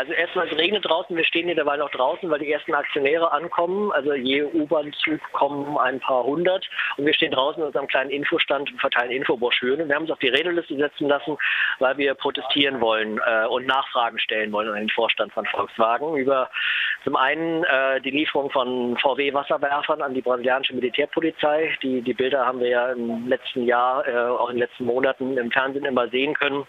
also erstmal es regnet draußen, wir stehen hier derweil noch draußen, weil die ersten Aktionäre ankommen. Also je U-Bahn-Zug kommen ein paar hundert und wir stehen draußen in unserem kleinen Infostand und verteilen Infobroschüren. Wir haben uns auf die Redeliste setzen lassen, weil wir protestieren wollen äh, und Nachfragen stellen wollen an den Vorstand von Volkswagen über zum einen äh, die Lieferung von VW-Wasserwerfern an die brasilianische Militärpolizei. Die, die Bilder haben wir ja im letzten Jahr, äh, auch in den letzten Monaten im Fernsehen immer sehen können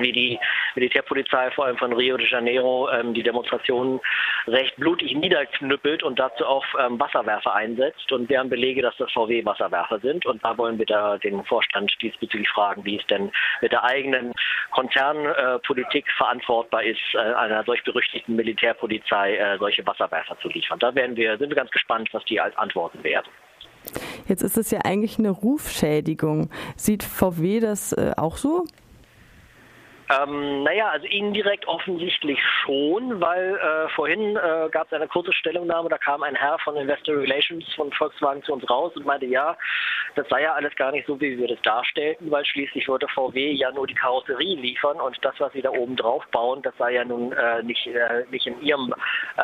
wie die Militärpolizei vor allem von Rio de Janeiro ähm, die Demonstrationen recht blutig niederknüppelt und dazu auch ähm, Wasserwerfer einsetzt. Und wir haben Belege, dass das VW-Wasserwerfer sind. Und da wollen wir da den Vorstand diesbezüglich fragen, wie es denn mit der eigenen Konzernpolitik äh, verantwortbar ist, äh, einer solch berüchtigten Militärpolizei äh, solche Wasserwerfer zu liefern. Da werden wir, sind wir ganz gespannt, was die Antworten werden. Jetzt ist es ja eigentlich eine Rufschädigung. Sieht VW das auch so? Ähm, naja, also indirekt offensichtlich schon, weil äh, vorhin äh, gab es eine kurze Stellungnahme, da kam ein Herr von Investor Relations von Volkswagen zu uns raus und meinte, ja, das sei ja alles gar nicht so, wie wir das darstellten, weil schließlich würde VW ja nur die Karosserie liefern und das, was sie da oben drauf bauen, das sei ja nun äh, nicht, äh, nicht in ihrem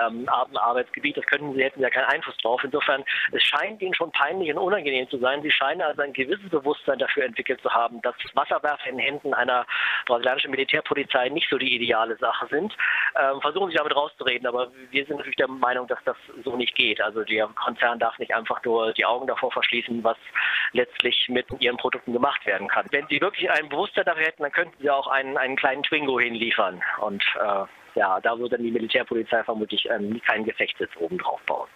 ähm, Arbeitsgebiet, das könnten sie, hätten ja keinen Einfluss drauf. Insofern, es scheint ihnen schon peinlich und unangenehm zu sein. Sie scheinen also ein gewisses Bewusstsein dafür entwickelt zu haben, dass Wasserwerfer in Händen einer brasilianischen Militärpolizei nicht so die ideale Sache sind. Ähm, versuchen Sie damit rauszureden, aber wir sind natürlich der Meinung, dass das so nicht geht. Also der Konzern darf nicht einfach nur die Augen davor verschließen, was letztlich mit ihren Produkten gemacht werden kann. Wenn Sie wirklich ein Bewusstsein dafür hätten, dann könnten Sie auch einen, einen kleinen Twingo hinliefern und äh, ja, da würde dann die Militärpolizei vermutlich ähm, keinen Gefechtssitz oben drauf bauen.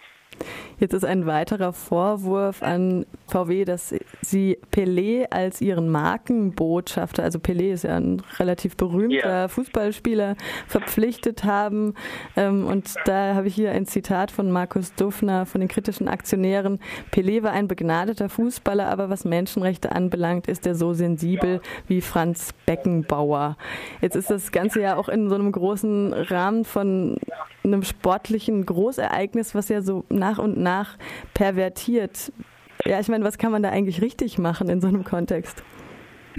Jetzt ist ein weiterer Vorwurf an VW, dass sie Pelé als ihren Markenbotschafter, also Pelé ist ja ein relativ berühmter yeah. Fußballspieler, verpflichtet haben. Ähm, und da habe ich hier ein Zitat von Markus Duffner von den kritischen Aktionären. Pelé war ein begnadeter Fußballer, aber was Menschenrechte anbelangt, ist er so sensibel wie Franz Beckenbauer. Jetzt ist das Ganze ja auch in so einem großen Rahmen von einem sportlichen Großereignis, was ja so nach und nach pervertiert. Ja, ich meine, was kann man da eigentlich richtig machen in so einem Kontext?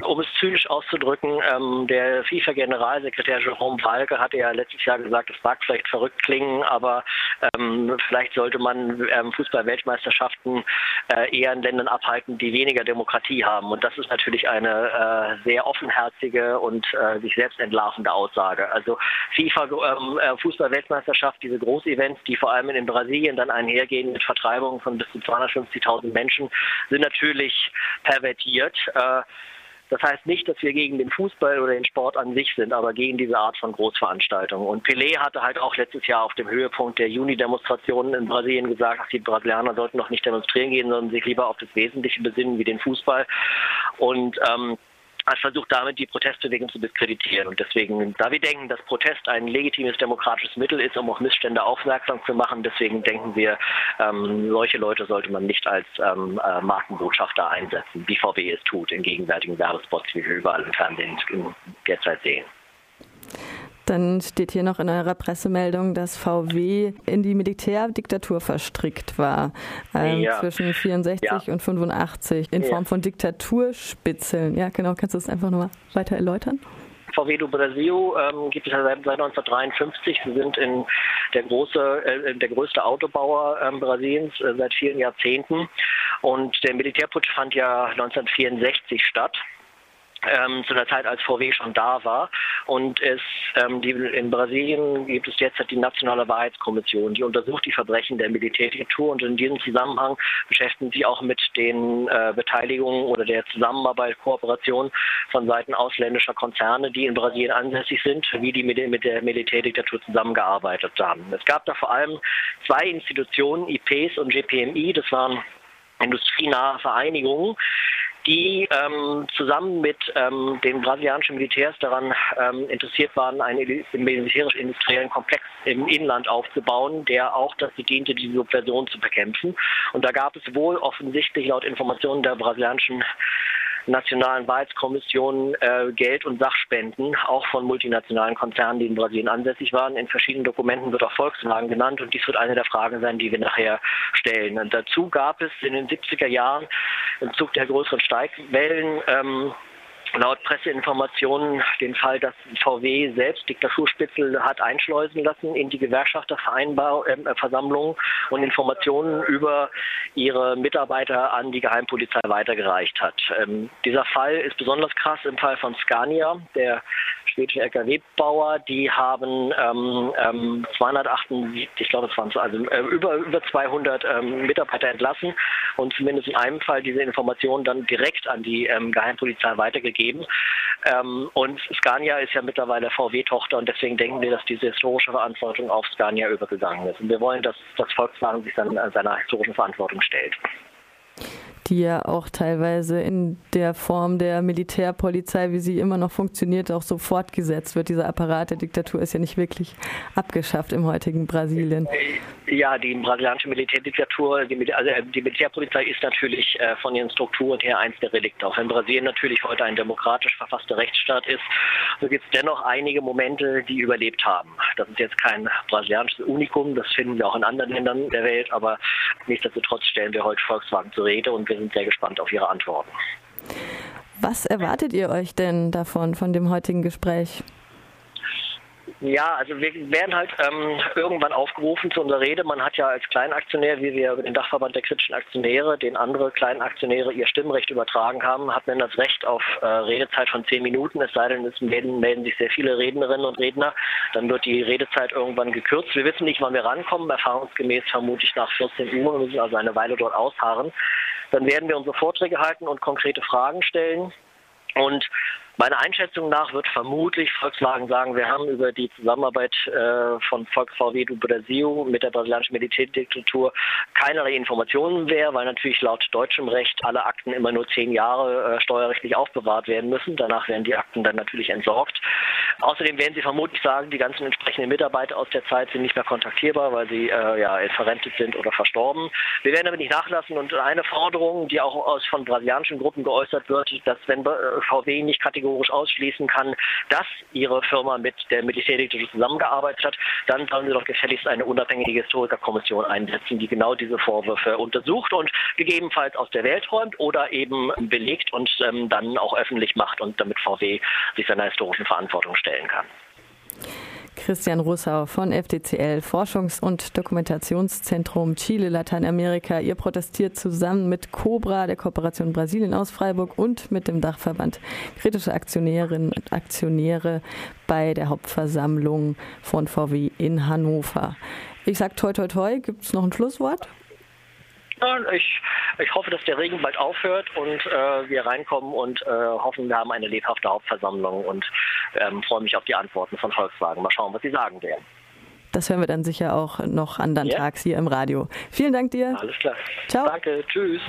Um es zynisch auszudrücken, ähm, der FIFA-Generalsekretär Jerome Walke hatte ja letztes Jahr gesagt, es mag vielleicht verrückt klingen, aber ähm, vielleicht sollte man ähm, Fußball-Weltmeisterschaften äh, eher in Ländern abhalten, die weniger Demokratie haben. Und das ist natürlich eine äh, sehr offenherzige und äh, sich selbst entlarvende Aussage. Also FIFA-Fußball-Weltmeisterschaft, ähm, diese Großevents, die vor allem in Brasilien dann einhergehen mit Vertreibungen von bis zu 250.000 Menschen, sind natürlich pervertiert. Äh, das heißt nicht, dass wir gegen den Fußball oder den Sport an sich sind, aber gegen diese Art von Großveranstaltungen. Und Pelé hatte halt auch letztes Jahr auf dem Höhepunkt der Juni-Demonstrationen in Brasilien gesagt, die Brasilianer sollten noch nicht demonstrieren gehen, sondern sich lieber auf das Wesentliche besinnen, wie den Fußball. Und ähm, hat versucht, damit die Protestbewegung zu diskreditieren. Und deswegen, da wir denken, dass Protest ein legitimes demokratisches Mittel ist, um auf Missstände aufmerksam zu machen, deswegen denken wir, ähm, solche Leute sollte man nicht als ähm, äh, Markenbotschafter einsetzen, wie VW es tut in gegenwärtigen Werbespots, wie wir überall im Fernsehen derzeit sehen. Dann steht hier noch in eurer Pressemeldung, dass VW in die Militärdiktatur verstrickt war ähm, ja. zwischen 64 ja. und 85 in ja. Form von Diktaturspitzeln. Ja, genau. Kannst du das einfach nochmal weiter erläutern? VW do Brasil ähm, gibt es ja seit, seit 1953. Sie sind in der, große, äh, der größte Autobauer ähm, Brasiliens äh, seit vielen Jahrzehnten. Und der Militärputsch fand ja 1964 statt ähm, zu der Zeit, als VW schon da war. Und es, ähm, die, in Brasilien gibt es jetzt die Nationale Wahrheitskommission, die untersucht die Verbrechen der Militärdiktatur und in diesem Zusammenhang beschäftigen sie auch mit den äh, Beteiligungen oder der Zusammenarbeit, Kooperation von Seiten ausländischer Konzerne, die in Brasilien ansässig sind, wie die mit, mit der Militärdiktatur zusammengearbeitet haben. Es gab da vor allem zwei Institutionen, IPs und GPMI, das waren industrienahe Vereinigungen, die ähm, zusammen mit ähm, den brasilianischen Militärs daran ähm, interessiert waren, einen militärisch-industriellen Komplex im Inland aufzubauen, der auch dazu diente, die Subversion zu bekämpfen. Und da gab es wohl offensichtlich laut Informationen der brasilianischen nationalen Wahrheitskommissionen äh, Geld und Sachspenden, auch von multinationalen Konzernen, die in Brasilien ansässig waren. In verschiedenen Dokumenten wird auch Volkswagen genannt und dies wird eine der Fragen sein, die wir nachher stellen. Und dazu gab es in den 70er Jahren im Zug der größeren Steigwellen ähm, laut Presseinformationen den Fall, dass VW selbst Diktaturspitzel hat einschleusen lassen in die Gewerkschafterversammlung äh, und Informationen über ihre Mitarbeiter an die Geheimpolizei weitergereicht hat. Ähm, dieser Fall ist besonders krass im Fall von Scania, der schwedische Lkw-Bauer, die haben ähm, ähm, 278, ich glaube es waren also äh, über, über 200 ähm, Mitarbeiter entlassen und zumindest in einem Fall diese Informationen dann direkt an die ähm, Geheimpolizei weitergegeben. Ähm, und Scania ist ja mittlerweile VW-Tochter und deswegen denken wir, dass diese historische Verantwortung auf Scania übergegangen ist. Und wir wollen, dass das Volkswagen sich dann seiner historischen Verantwortung stellt die ja auch teilweise in der Form der Militärpolizei, wie sie immer noch funktioniert, auch so fortgesetzt wird. Dieser Apparat der Diktatur ist ja nicht wirklich abgeschafft im heutigen Brasilien. Ja, die brasilianische Militärdiktatur, die, also äh, die Militärpolizei ist natürlich äh, von ihren Strukturen her eins der Relikte. Auch wenn Brasilien natürlich heute ein demokratisch verfasster Rechtsstaat ist, so gibt es dennoch einige Momente, die überlebt haben. Das ist jetzt kein brasilianisches Unikum, das finden wir auch in anderen Ländern der Welt, aber nichtsdestotrotz stellen wir heute Volkswagen zur Rede und wir sind sehr gespannt auf Ihre Antworten. Was erwartet ihr euch denn davon, von dem heutigen Gespräch? Ja, also wir werden halt ähm, irgendwann aufgerufen zu unserer Rede. Man hat ja als Kleinaktionär, wie wir über den Dachverband der kritischen Aktionäre, den andere Kleinaktionäre ihr Stimmrecht übertragen haben, hat man das Recht auf äh, Redezeit von zehn Minuten. Es sei denn, es melden, melden sich sehr viele Rednerinnen und Redner. Dann wird die Redezeit irgendwann gekürzt. Wir wissen nicht, wann wir rankommen. Erfahrungsgemäß vermutlich nach 14 Uhr. Wir müssen also eine Weile dort ausharren. Dann werden wir unsere Vorträge halten und konkrete Fragen stellen. Und Meiner Einschätzung nach wird vermutlich Volkswagen sagen, wir haben über die Zusammenarbeit äh, von VW do Brasil mit der brasilianischen Militärdiktatur keinerlei Informationen mehr, weil natürlich laut deutschem Recht alle Akten immer nur zehn Jahre äh, steuerrechtlich aufbewahrt werden müssen. Danach werden die Akten dann natürlich entsorgt. Außerdem werden sie vermutlich sagen, die ganzen entsprechenden Mitarbeiter aus der Zeit sind nicht mehr kontaktierbar, weil sie äh, ja, verrentet sind oder verstorben. Wir werden aber nicht nachlassen und eine Forderung, die auch aus von brasilianischen Gruppen geäußert wird, dass wenn äh, VW nicht kategorisch kategorisch ausschließen kann, dass ihre Firma mit der Militärdiktatur zusammengearbeitet hat, dann sollen sie doch gefälligst eine unabhängige Historikerkommission einsetzen, die genau diese Vorwürfe untersucht und gegebenenfalls aus der Welt räumt oder eben belegt und ähm, dann auch öffentlich macht und damit VW sich seiner historischen Verantwortung stellen kann. Christian Russau von FDCL, Forschungs- und Dokumentationszentrum Chile, Lateinamerika. Ihr protestiert zusammen mit Cobra, der Kooperation Brasilien aus Freiburg und mit dem Dachverband Kritische Aktionärinnen und Aktionäre bei der Hauptversammlung von VW in Hannover. Ich sage toi toi toi, gibt es noch ein Schlusswort? Ich, ich hoffe, dass der Regen bald aufhört und äh, wir reinkommen und äh, hoffen, wir haben eine lebhafte Hauptversammlung und ähm, freue mich auf die Antworten von Volkswagen. Mal schauen, was sie sagen werden. Das hören wir dann sicher auch noch anderen yeah. Tags hier im Radio. Vielen Dank dir. Alles klar. Ciao. Danke. Tschüss.